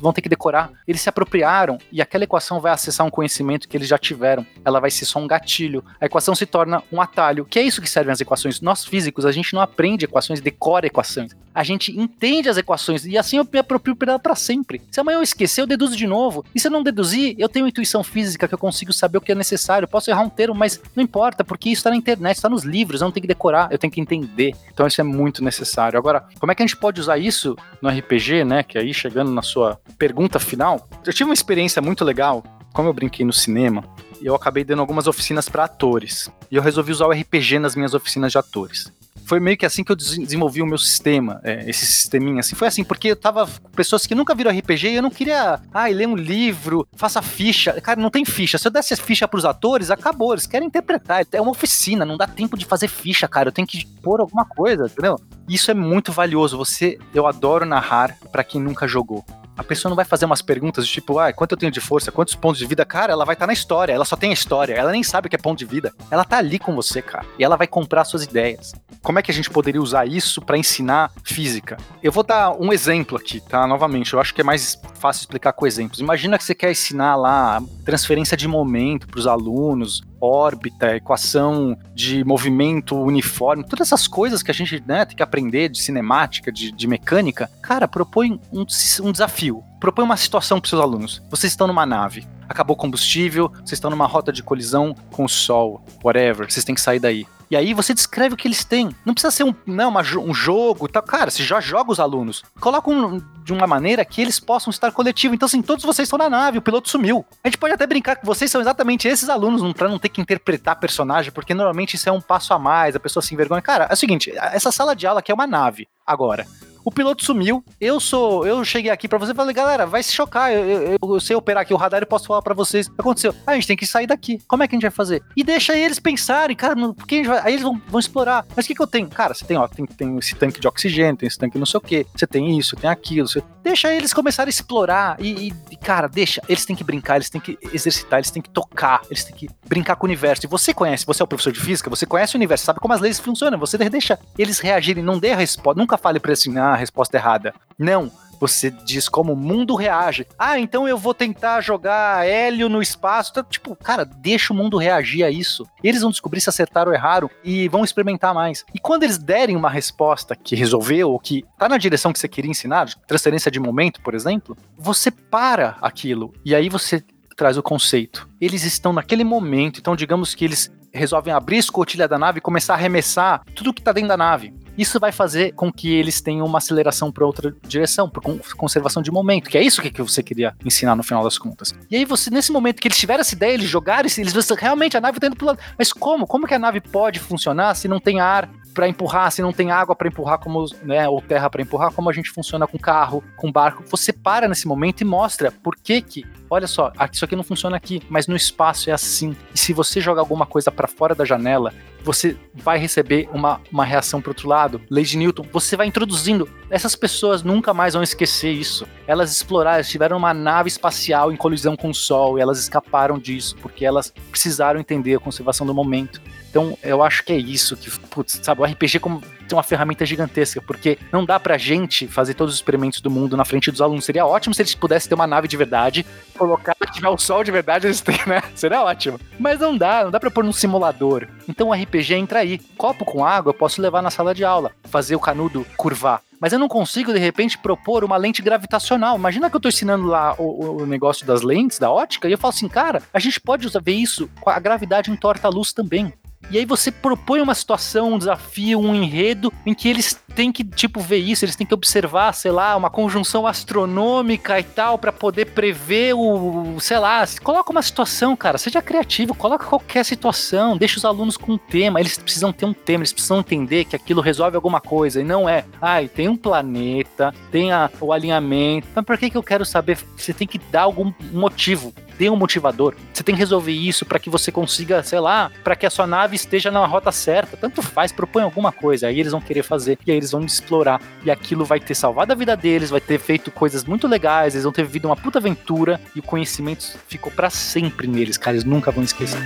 vão ter que decorar. Eles se apropriaram e aquela equação vai acessar um conhecimento que eles já tiveram. Ela vai ser só um gatilho. A equação se torna um atalho, que é isso que servem as equações. Nós físicos, a gente não aprende equações, decora equações. A gente entende as equações e assim eu me aproprio dela para sempre. Se amanhã eu esquecer, eu deduzo de novo. E se eu não deduzir, eu tenho intuição física que eu consigo saber o que é necessário. Posso errar um termo, mas não importa, porque isso está na internet, está nos livros, eu não tenho que decorar, eu tenho que entender. Então isso é muito necessário. Agora, como é que a gente pode usar isso no RPG, né? Que aí chegando na sua pergunta final, eu tive uma experiência muito legal. Como eu brinquei no cinema, eu acabei dando algumas oficinas para atores. E eu resolvi usar o RPG nas minhas oficinas de atores foi meio que assim que eu desenvolvi o meu sistema, é, esse sisteminha, assim. Foi assim, porque eu tava com pessoas que nunca viram RPG e eu não queria, ai, ler um livro, faça ficha. Cara, não tem ficha. Se eu desse ficha pros atores, acabou. Eles querem interpretar. É uma oficina, não dá tempo de fazer ficha, cara. Eu tenho que pôr alguma coisa, entendeu? Isso é muito valioso. Você, eu adoro narrar para quem nunca jogou. A pessoa não vai fazer umas perguntas tipo, ah, quanto eu tenho de força, quantos pontos de vida. Cara, ela vai estar tá na história, ela só tem a história, ela nem sabe o que é ponto de vida. Ela tá ali com você, cara. E ela vai comprar suas ideias. Como é que a gente poderia usar isso para ensinar física? Eu vou dar um exemplo aqui, tá? Novamente, eu acho que é mais fácil explicar com exemplos. Imagina que você quer ensinar lá transferência de momento para os alunos, órbita, equação de movimento uniforme, todas essas coisas que a gente né, tem que aprender de cinemática, de, de mecânica. Cara, propõe um, um desafio. Propõe uma situação para seus alunos. Vocês estão numa nave, acabou o combustível, vocês estão numa rota de colisão com o sol, whatever, vocês têm que sair daí. E aí você descreve o que eles têm. Não precisa ser um, não, uma, um jogo, tá? cara, você já joga os alunos. Coloca um, de uma maneira que eles possam estar coletivo. Então, assim, todos vocês estão na nave, o piloto sumiu. A gente pode até brincar que vocês são exatamente esses alunos, para não ter que interpretar personagem, porque normalmente isso é um passo a mais, a pessoa se envergonha. Cara, é o seguinte, essa sala de aula aqui é uma nave. Agora, o piloto sumiu. Eu sou. Eu cheguei aqui para você e falei, galera, vai se chocar. Eu, eu, eu, sei operar aqui o radar e posso falar para vocês o que aconteceu. Ah, a gente tem que sair daqui. Como é que a gente vai fazer? E deixa eles pensarem, cara, por a gente vai. Aí eles vão, vão explorar. Mas o que, que eu tenho? Cara, você tem, ó, tem, tem esse tanque de oxigênio, tem esse tanque não sei o quê. Você tem isso, tem aquilo. Você... Deixa eles começarem a explorar. E, e, cara, deixa. Eles têm que brincar, eles têm que exercitar, eles têm que tocar, eles têm que brincar com o universo. E você conhece, você é o professor de física, você conhece o universo, sabe como as leis funcionam. Você deixa eles reagirem, não dê resposta. Nunca fale pra eles assim, ah, resposta errada. Não. Você diz como o mundo reage. Ah, então eu vou tentar jogar hélio no espaço. Então, tipo, cara, deixa o mundo reagir a isso. Eles vão descobrir se acertaram ou erraram e vão experimentar mais. E quando eles derem uma resposta que resolveu ou que tá na direção que você queria ensinar, transferência de momento, por exemplo, você para aquilo e aí você traz o conceito. Eles estão naquele momento, então digamos que eles resolvem abrir a escotilha da nave e começar a arremessar tudo que está dentro da nave. Isso vai fazer com que eles tenham uma aceleração para outra direção, por conservação de momento, que é isso que você queria ensinar no final das contas. E aí você, nesse momento que eles tiveram essa ideia, eles jogaram, eles realmente a nave está indo pro lado. Mas como? Como que a nave pode funcionar se não tem ar para empurrar, se não tem água para empurrar, como, né, ou terra para empurrar, como a gente funciona com carro, com barco? Você para nesse momento e mostra por que que olha só, isso aqui não funciona aqui, mas no espaço é assim. E se você joga alguma coisa para fora da janela, você vai receber uma, uma reação para outro lado. Lei de Newton, você vai introduzindo. Essas pessoas nunca mais vão esquecer isso. Elas exploraram, elas tiveram uma nave espacial em colisão com o Sol e elas escaparam disso porque elas precisaram entender a conservação do momento. Então, eu acho que é isso que, putz, sabe, o RPG como tem uma ferramenta gigantesca, porque não dá pra gente fazer todos os experimentos do mundo na frente dos alunos. Seria ótimo se eles pudessem ter uma nave de verdade, colocar, tiver o sol de verdade, eles têm, né? Seria ótimo. Mas não dá, não dá pra pôr num simulador. Então o RPG entra aí. Copo com água eu posso levar na sala de aula, fazer o canudo curvar mas eu não consigo de repente propor uma lente gravitacional. Imagina que eu estou ensinando lá o, o, negócio das lentes, da ótica, e eu falo assim, cara, a gente pode usar, ver isso com a gravidade entorta a luz também. E aí você propõe uma situação, um desafio, um enredo em que eles têm que, tipo, ver isso, eles têm que observar, sei lá, uma conjunção astronômica e tal, para poder prever o, sei lá, coloca uma situação, cara, seja criativo, coloca qualquer situação, deixa os alunos com um tema, eles precisam ter um tema, eles precisam entender que aquilo resolve alguma coisa, e não é, ai, tem um planeta, tem a, o alinhamento, mas por que que eu quero saber? Você tem que dar algum motivo, dê um motivador. Você tem que resolver isso para que você consiga, sei lá, para que a sua nave esteja na rota certa. Tanto faz, propõe alguma coisa. Aí eles vão querer fazer e aí eles vão explorar. E aquilo vai ter salvado a vida deles, vai ter feito coisas muito legais, eles vão ter vivido uma puta aventura e o conhecimento ficou para sempre neles, cara. Eles nunca vão esquecer.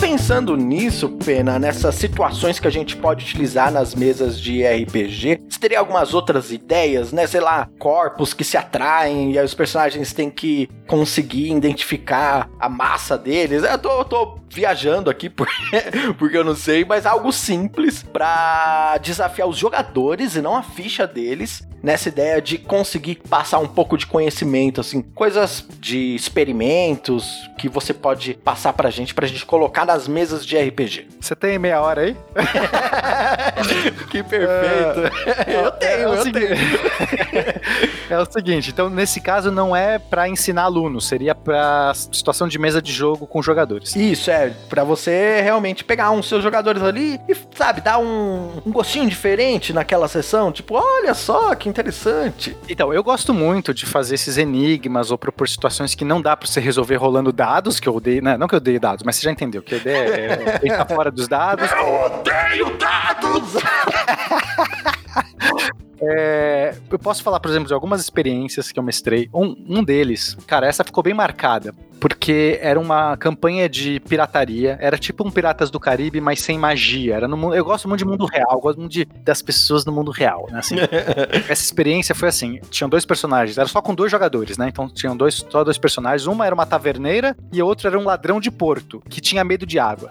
Pensando nisso, Pena, nessas situações que a gente pode utilizar nas mesas de RPG, você teria algumas outras ideias, né? Sei lá, corpos que se atraem e aí os personagens têm que conseguir identificar a massa deles. Eu tô, eu tô viajando aqui porque, porque eu não sei, mas algo simples para desafiar os jogadores e não a ficha deles nessa ideia de conseguir passar um pouco de conhecimento, assim, coisas de experimentos que você pode passar pra gente, pra gente colocar nas mesas de RPG. Você tem meia hora aí? que perfeito. É, eu tenho, é, eu seguinte, tenho. é o seguinte, então nesse caso não é para ensinar alunos, seria para situação de mesa de jogo com jogadores. Isso, é, para você realmente pegar uns seus jogadores ali e, sabe, dar um, um gostinho diferente naquela sessão, tipo, olha só que interessante. Então, eu gosto muito de fazer esses enigmas ou propor situações que não dá para você resolver rolando dados, que eu odeio, né? não que eu odeio dados, mas você já entendeu, que a ideia é pensar fora dos dados. Eu odeio dados! É, eu posso falar, por exemplo, de algumas experiências que eu mestrei. Um, um deles, cara, essa ficou bem marcada, porque era uma campanha de pirataria, era tipo um Piratas do Caribe, mas sem magia. Era no mundo, eu gosto muito de mundo real, gosto muito de, das pessoas no mundo real, né? Assim, essa experiência foi assim: tinham dois personagens, era só com dois jogadores, né? Então tinham dois, só dois personagens. Uma era uma taverneira e a outra era um ladrão de porto, que tinha medo de água.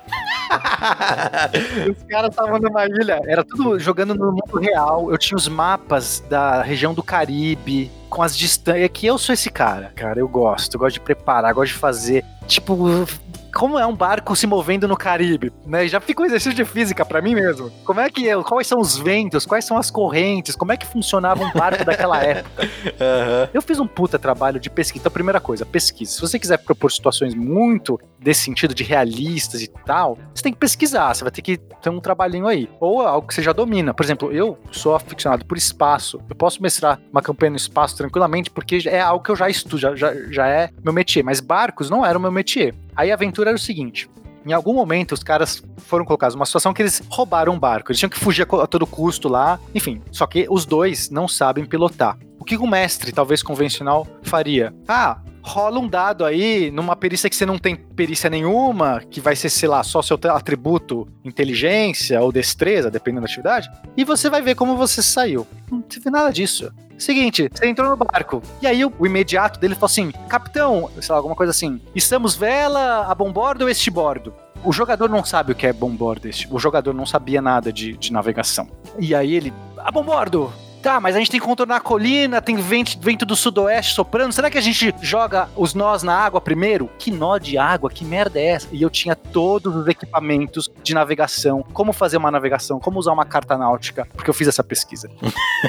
os caras estavam numa ilha, era tudo jogando no mundo real. Eu tinha os mapas da região do Caribe, com as distâncias. Que eu sou esse cara, cara. Eu gosto, eu gosto de preparar, gosto de fazer. Tipo, como é um barco se movendo no Caribe, né? Já fica um exercício de física para mim mesmo. Como é que é? Quais são os ventos? Quais são as correntes? Como é que funcionava um barco daquela época? Uhum. Eu fiz um puta trabalho de pesquisa. Então, primeira coisa, pesquisa. Se você quiser propor situações muito desse sentido de realistas e tal, você tem que pesquisar. Você vai ter que ter um trabalhinho aí. Ou algo que você já domina. Por exemplo, eu sou aficionado por espaço. Eu posso mestrar uma campanha no espaço tranquilamente, porque é algo que eu já estudo, já, já, já é meu métier. Mas barcos não era o meu métier. Aí a aventura era o seguinte: em algum momento os caras foram colocados numa situação que eles roubaram um barco. Eles tinham que fugir a todo custo lá. Enfim, só que os dois não sabem pilotar. Que o mestre, talvez convencional, faria? Ah, rola um dado aí numa perícia que você não tem perícia nenhuma, que vai ser, sei lá, só seu atributo inteligência ou destreza, dependendo da atividade, e você vai ver como você saiu. Não teve nada disso. Seguinte, você entrou no barco. E aí o, imediato dele falou assim: Capitão, sei lá, alguma coisa assim. Estamos vela, a bombordo ou este bordo? O jogador não sabe o que é bombordo. O jogador não sabia nada de, de navegação. E aí ele, a bombordo! Tá, mas a gente tem que contornar a colina, tem vento, vento do sudoeste soprando. Será que a gente joga os nós na água primeiro? Que nó de água? Que merda é essa? E eu tinha todos os equipamentos de navegação, como fazer uma navegação, como usar uma carta náutica, porque eu fiz essa pesquisa.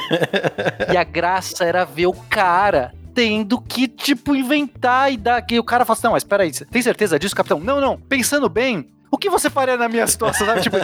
e a graça era ver o cara tendo que, tipo, inventar e dar. E o cara fala assim: não, mas peraí, tem certeza disso, capitão? Não, não. Pensando bem, o que você faria na minha situação? Sabe? Tipo,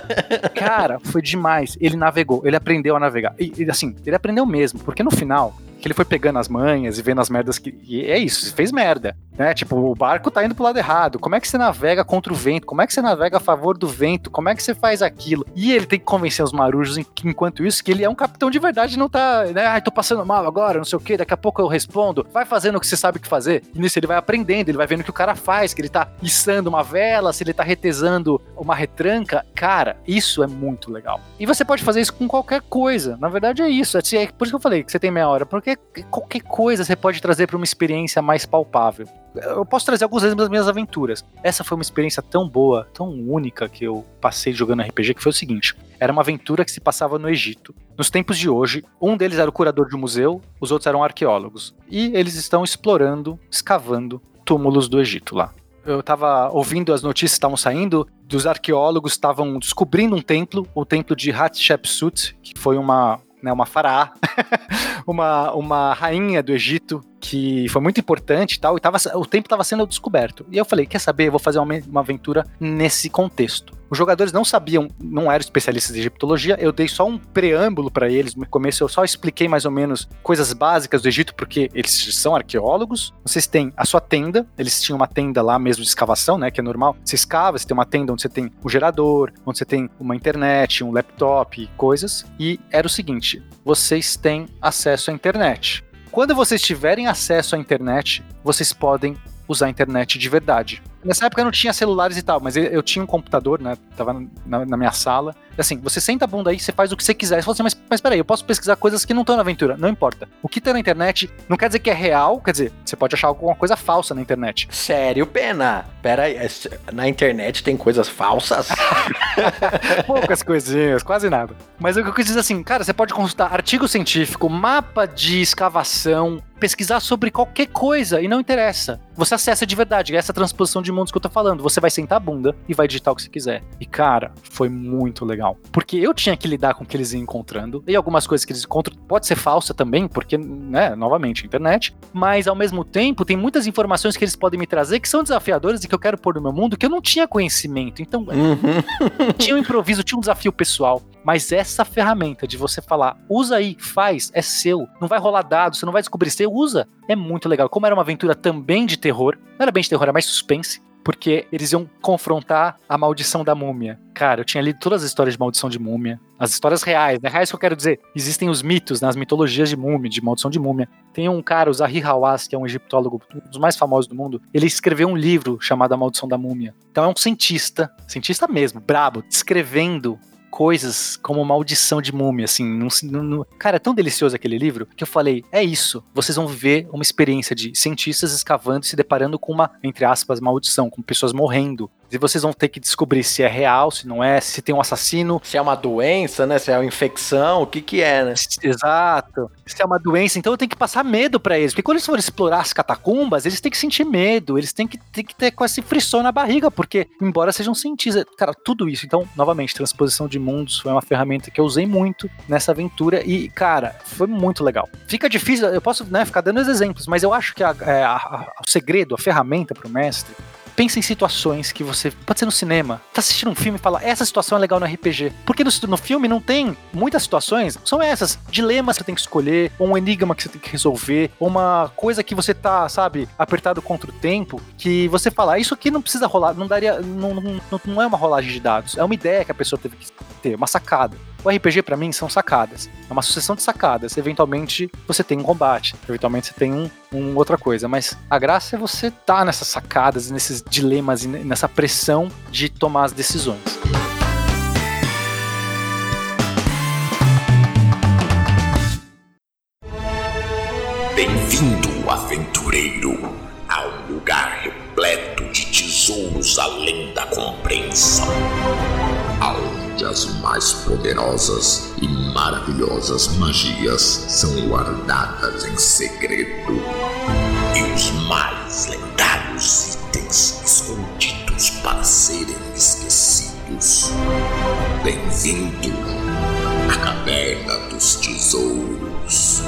cara, foi demais. Ele navegou, ele aprendeu a navegar. E, e, assim, ele aprendeu mesmo, porque no final, que ele foi pegando as manhas e vendo as merdas que. E é isso, fez merda. Né? Tipo, o barco tá indo pro lado errado. Como é que você navega contra o vento? Como é que você navega a favor do vento? Como é que você faz aquilo? E ele tem que convencer os marujos, enquanto isso, que ele é um capitão de verdade não tá, né? Ai, tô passando mal agora, não sei o que, daqui a pouco eu respondo. Vai fazendo o que você sabe que fazer. E nisso ele vai aprendendo, ele vai vendo o que o cara faz, que ele tá içando uma vela, se ele tá retesando uma retranca. Cara, isso é muito legal. E você pode fazer isso com qualquer coisa. Na verdade é isso. É, é por isso que eu falei que você tem meia hora. Porque qualquer coisa você pode trazer para uma experiência mais palpável eu posso trazer alguns exemplos das minhas aventuras. Essa foi uma experiência tão boa, tão única que eu passei jogando RPG, que foi o seguinte: era uma aventura que se passava no Egito. Nos tempos de hoje, um deles era o curador de um museu, os outros eram arqueólogos. E eles estão explorando, escavando túmulos do Egito lá. Eu estava ouvindo as notícias que estavam saindo, dos arqueólogos estavam descobrindo um templo, o templo de Hatshepsut, que foi uma, né, uma faraá, uma, uma rainha do Egito que foi muito importante e tal, e tava, o tempo estava sendo descoberto. E eu falei, quer saber, eu vou fazer uma, uma aventura nesse contexto. Os jogadores não sabiam, não eram especialistas de egiptologia, eu dei só um preâmbulo para eles. No começo eu só expliquei mais ou menos coisas básicas do Egito, porque eles são arqueólogos. Vocês têm a sua tenda, eles tinham uma tenda lá mesmo de escavação, né, que é normal. Você escava, você tem uma tenda onde você tem um gerador, onde você tem uma internet, um laptop, coisas. E era o seguinte, vocês têm acesso à internet. Quando vocês tiverem acesso à internet, vocês podem usar a internet de verdade. Nessa época eu não tinha celulares e tal, mas eu, eu tinha um computador, né? Tava na, na, minha sala. Assim, você senta a bunda aí, você faz o que você quiser. Você fala assim, mas, mas peraí, eu posso pesquisar coisas que não estão na aventura. Não importa. O que tá na internet não quer dizer que é real, quer dizer, você pode achar alguma coisa falsa na internet. Sério, pena? Pera aí, é na internet tem coisas falsas? Poucas coisinhas, quase nada. Mas o que eu quis dizer assim, cara, você pode consultar artigo científico, mapa de escavação, pesquisar sobre qualquer coisa e não interessa. Você acessa de verdade, é essa transposição de mundos que eu tô falando. Você vai sentar a bunda e vai digitar o que você quiser. E cara, foi muito legal. Porque eu tinha que lidar com o que eles iam encontrando. E algumas coisas que eles encontram pode ser falsa também, porque, né, novamente, internet. Mas ao mesmo tempo, tem muitas informações que eles podem me trazer que são desafiadoras e que eu quero pôr no meu mundo que eu não tinha conhecimento. Então, uhum. tinha um improviso, tinha um desafio pessoal. Mas essa ferramenta de você falar, usa aí, faz, é seu, não vai rolar dados, você não vai descobrir, você usa, é muito legal. Como era uma aventura também de terror, não era bem de terror, era mais suspense, porque eles iam confrontar a maldição da múmia. Cara, eu tinha lido todas as histórias de maldição de múmia, as histórias reais, né? Reais que eu quero dizer. Existem os mitos, nas né? mitologias de múmia, de maldição de múmia. Tem um cara, o Zahir Hawass, que é um egiptólogo, um dos mais famosos do mundo. Ele escreveu um livro chamado A Maldição da Múmia. Então é um cientista, cientista mesmo, brabo, descrevendo coisas como maldição de múmia, assim. Não, não, cara, é tão delicioso aquele livro que eu falei: é isso. Vocês vão viver uma experiência de cientistas escavando e se deparando com uma, entre aspas, maldição, com pessoas morrendo. E vocês vão ter que descobrir se é real, se não é, se tem um assassino. Se é uma doença, né? Se é uma infecção, o que que é, né? Exato. Se é uma doença, então eu tenho que passar medo para eles. Porque quando eles forem explorar as catacumbas, eles têm que sentir medo, eles têm que, têm que ter com esse frisson na barriga, porque, embora sejam cientistas, cara, tudo isso. Então, novamente, transposição de mundos foi uma ferramenta que eu usei muito nessa aventura e, cara, foi muito legal. Fica difícil, eu posso né, ficar dando os exemplos, mas eu acho que a, é, a, a, o segredo, a ferramenta para o mestre pensa em situações que você. Pode ser no cinema, tá assistindo um filme e fala, essa situação é legal no RPG. Porque no, no filme não tem muitas situações, são essas. Dilemas que você tem que escolher, ou um enigma que você tem que resolver, ou uma coisa que você tá, sabe, apertado contra o tempo, que você fala, ah, isso aqui não precisa rolar, não daria. Não, não, não é uma rolagem de dados, é uma ideia que a pessoa teve que ter, uma sacada. O RPG para mim são sacadas. É uma sucessão de sacadas. Eventualmente você tem um combate, eventualmente você tem um, um outra coisa. Mas a graça é você estar tá nessas sacadas, nesses dilemas e nessa pressão de tomar as decisões. Bem-vindo, aventureiro, a um lugar repleto de tesouros além da compreensão onde as mais poderosas e maravilhosas magias são guardadas em segredo e os mais lendários itens escondidos para serem esquecidos. Bem-vindo à Caverna dos Tesouros.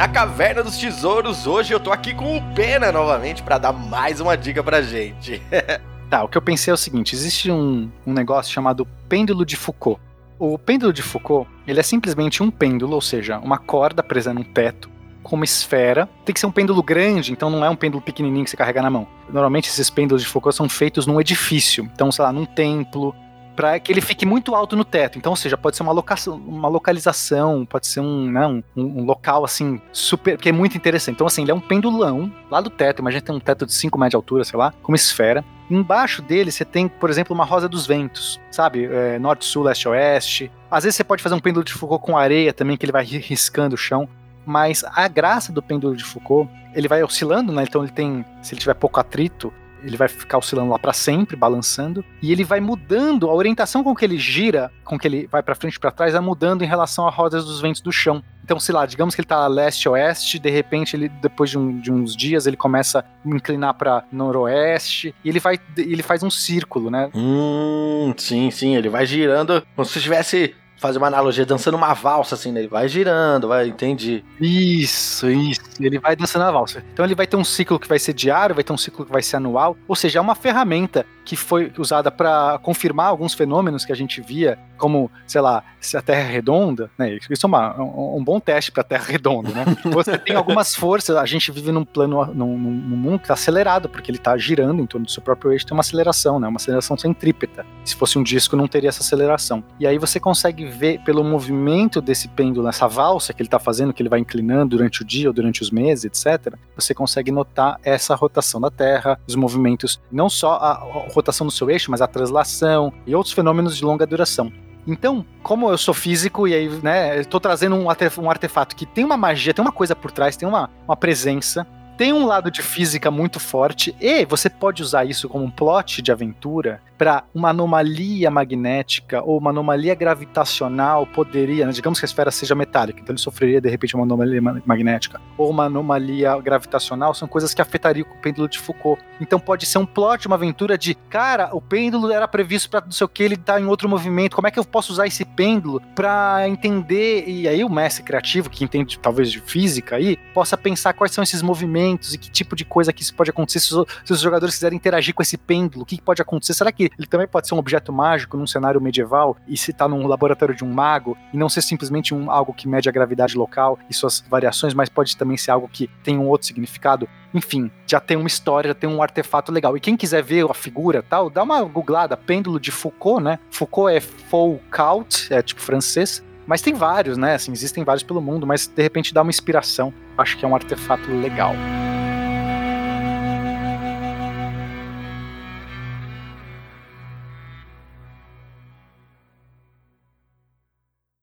Na Caverna dos Tesouros. Hoje eu tô aqui com o Pena novamente para dar mais uma dica pra gente. tá, o que eu pensei é o seguinte: existe um, um negócio chamado pêndulo de Foucault. O pêndulo de Foucault, ele é simplesmente um pêndulo, ou seja, uma corda presa num teto com uma esfera. Tem que ser um pêndulo grande, então não é um pêndulo pequenininho que você carrega na mão. Normalmente esses pêndulos de Foucault são feitos num edifício, então, sei lá, num templo, para que ele fique muito alto no teto. Então, ou seja, pode ser uma, locação, uma localização, pode ser um, né, um, um, local assim, super. que é muito interessante. Então, assim, ele é um pendulão lá do teto. Imagina tem um teto de 5 metros de altura, sei lá, com uma esfera. Embaixo dele você tem, por exemplo, uma rosa dos ventos, sabe? É, norte, sul, leste, oeste. Às vezes você pode fazer um pêndulo de Foucault com areia também, que ele vai riscando o chão. Mas a graça do pêndulo de Foucault, ele vai oscilando, né? Então ele tem, se ele tiver pouco atrito, ele vai ficar oscilando lá para sempre, balançando, e ele vai mudando, a orientação com que ele gira, com que ele vai para frente e para trás, vai mudando em relação às rodas dos ventos do chão. Então, sei lá, digamos que ele tá leste-oeste, de repente, ele depois de, um, de, uns dias, ele começa a inclinar para noroeste, e ele vai ele faz um círculo, né? Hum, sim, sim, ele vai girando como se estivesse fazer uma analogia, dançando uma valsa, assim, né? Ele vai girando, vai, entendi. Isso, isso. Ele vai dançando a valsa. Então ele vai ter um ciclo que vai ser diário, vai ter um ciclo que vai ser anual. Ou seja, é uma ferramenta que foi usada para confirmar alguns fenômenos que a gente via, como, sei lá, se a Terra é redonda, né? Isso é uma, um, um, bom teste para a Terra redonda, né? Você tem algumas forças, a gente vive num plano, num, num mundo que está acelerado, porque ele está girando em torno do seu próprio eixo, tem uma aceleração, né? Uma aceleração centrípeta. Se fosse um disco, não teria essa aceleração. E aí você consegue ver pelo movimento desse pêndulo, essa valsa que ele está fazendo, que ele vai inclinando durante o dia ou durante os meses, etc., você consegue notar essa rotação da Terra, os movimentos, não só a rotação do seu eixo, mas a translação e outros fenômenos de longa duração. Então, como eu sou físico e aí, né, estou trazendo um artefato que tem uma magia, tem uma coisa por trás, tem uma, uma presença, tem um lado de física muito forte e você pode usar isso como um plot de aventura para uma anomalia magnética ou uma anomalia gravitacional poderia, né, digamos que a esfera seja metálica, então ele sofreria de repente uma anomalia magnética ou uma anomalia gravitacional, são coisas que afetariam o pêndulo de Foucault. Então pode ser um plot, uma aventura de, cara, o pêndulo era previsto para não sei o que, ele tá em outro movimento, como é que eu posso usar esse pêndulo para entender e aí o mestre criativo que entende talvez de física aí, possa pensar quais são esses movimentos e que tipo de coisa que isso pode acontecer se os, se os jogadores quiserem interagir com esse pêndulo, o que, que pode acontecer? Será ele também pode ser um objeto mágico num cenário medieval e se tá num laboratório de um mago e não ser simplesmente um, algo que mede a gravidade local e suas variações, mas pode também ser algo que tem um outro significado. Enfim, já tem uma história, já tem um artefato legal. E quem quiser ver a figura tal, dá uma googlada, pêndulo de Foucault, né? Foucault é Foucault, é tipo francês. Mas tem vários, né? Assim, existem vários pelo mundo, mas de repente dá uma inspiração. Acho que é um artefato legal.